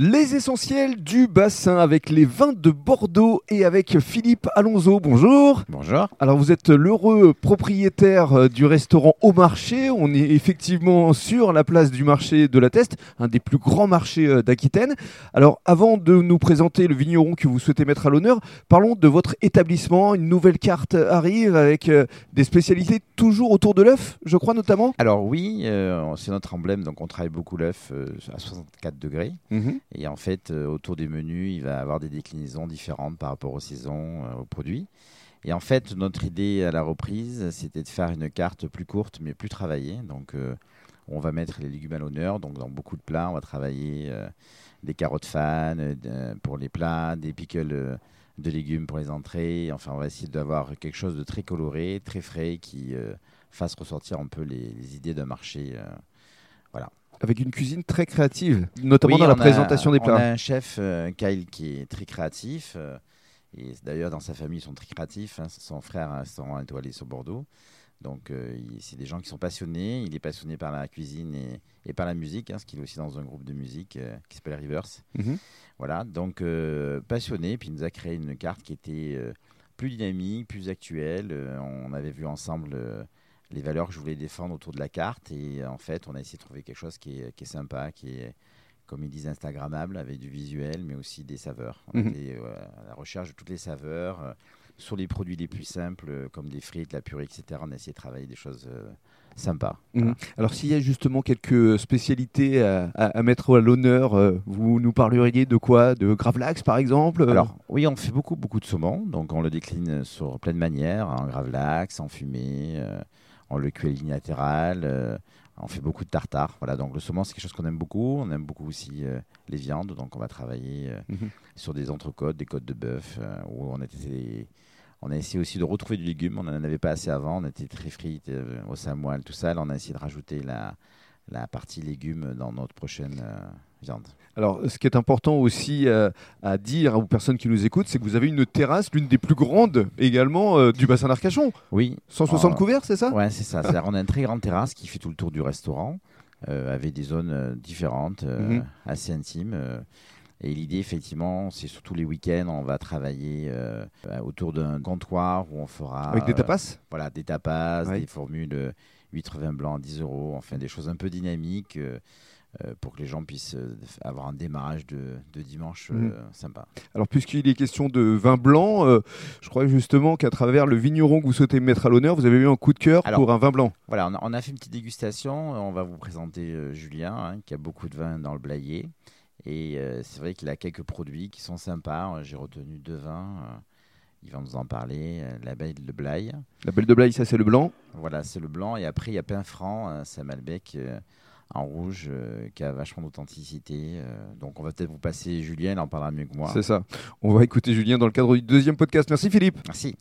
Les essentiels du bassin avec les vins de Bordeaux et avec Philippe Alonso. Bonjour. Bonjour. Alors vous êtes l'heureux propriétaire euh, du restaurant Au Marché. On est effectivement sur la place du marché de la Teste, un des plus grands marchés euh, d'Aquitaine. Alors avant de nous présenter le vigneron que vous souhaitez mettre à l'honneur, parlons de votre établissement. Une nouvelle carte arrive avec euh, des spécialités toujours autour de l'œuf, je crois notamment. Alors oui, euh, c'est notre emblème, donc on travaille beaucoup l'œuf euh, à 64 degrés. Mhm. Et en fait, euh, autour des menus, il va avoir des déclinaisons différentes par rapport aux saisons, euh, aux produits. Et en fait, notre idée à la reprise, c'était de faire une carte plus courte mais plus travaillée. Donc, euh, on va mettre les légumes à l'honneur. Donc, dans beaucoup de plats, on va travailler des carottes fan euh, pour les plats, des pickles de légumes pour les entrées. Enfin, on va essayer d'avoir quelque chose de très coloré, très frais, qui fasse ressortir un peu les, idées d'un marché. euh, Avec une cuisine très créative, notamment Oui, dans la on a- présentation des On plats. a un chef, euh, Kyle, qui est très créatif. euh, et d'ailleurs, dans sa famille, ils sont très créatifs. hein. Son frère a un restaurant étoilé sur Bordeaux. Donc, euh, c'est des gens qui sont passionnés. Il est passionné par la cuisine et, et par la musique, hein, parce qu'il est aussi dans un groupe de musique euh, qui s'appelle Rivers. Mhm. Voilà, donc euh, passionné. Puis il nous a créé une carte qui était plus dynamique, plus actuelle. On avait vu ensemble les valeurs que je voulais défendre autour de la carte. Et euh, en fait, on a essayé de trouver quelque chose qui est, qui est sympa, qui est, comme ils disent, Instagrammable, avec du visuel, mais aussi des saveurs. On Mhm. était euh, à la recherche de toutes les saveurs. euh, sur les produits les plus simples, comme des frites, la purée, etc. On a essayé de travailler des choses euh, sympas. Mhm. Alors s'il y a justement quelques spécialités à, à- à mettre à l'honneur, euh, vous nous parleriez de quoi? De gravlax par exemple? Alors, oui, on fait beaucoup, beaucoup de saumon. Donc, on le décline sur plein de manières, en gravlax, en fumée, euh, on le cuit à euh, on fait beaucoup de tartare. Voilà, donc le saumon, c'est quelque chose qu'on aime beaucoup. On aime beaucoup aussi euh, les viandes. Donc, on va travailler euh, Mhm. sur des entrecôtes, des côtes de bœuf, où on a, été- on a essayé aussi de retrouver du légume. On n'en avait pas assez avant. On était très frites au samoil, tout ça. Là, on a essayé de rajouter la, la partie légumes dans notre prochaine euh, viande. Alors, ce qui est important aussi euh, à dire aux personnes qui nous écoutent, c'est que vous avez une terrasse, l'une des plus grandes également euh, du bassin d'Arcachon. Oui, 160 Oh. couverts, c'est ça? Ouais, c'est ça. C'est-à-dire, on a une très grande terrasse qui fait tout le tour du restaurant, euh, avec des zones différentes, Mhm. assez intimes. et l'idée, effectivement, c'est surtout les week-ends, on va travailler autour d'un comptoir où on fera Avec des tapas? voilà, des tapas, Ouais. des formules 8 vin blanc à 10 euros, enfin des choses un peu dynamiques euh, euh, pour que les gens puissent euh, avoir un démarrage de, de dimanche euh, Mhm. sympa. Alors, puisqu'il est question de vin blanc, euh, je crois justement qu'à travers le vigneron que vous souhaitez mettre à l'honneur, vous avez eu un coup de cœur Alors, pour un vin blanc. Voilà, on a, on a fait une petite dégustation. On va vous présenter euh, Julien, hein, qui a beaucoup de vin dans le Blayet. Et c'est vrai qu'il a quelques produits qui sont sympas. J'ai retenu deux vins. Euh, il va nous en parler. euh, la Belle de Blaye. La belle de Blaye, ça c'est le blanc. Voilà, c'est le blanc. Et après, il y a Pinfranc, euh, c'est un Malbec euh, en rouge euh, qui a vachement d'authenticité. euh. donc, on va peut-être vous passer Julien, il en parlera mieux que moi. C'est ça. On va écouter Julien dans le cadre du deuxième podcast. Merci Philippe. Merci.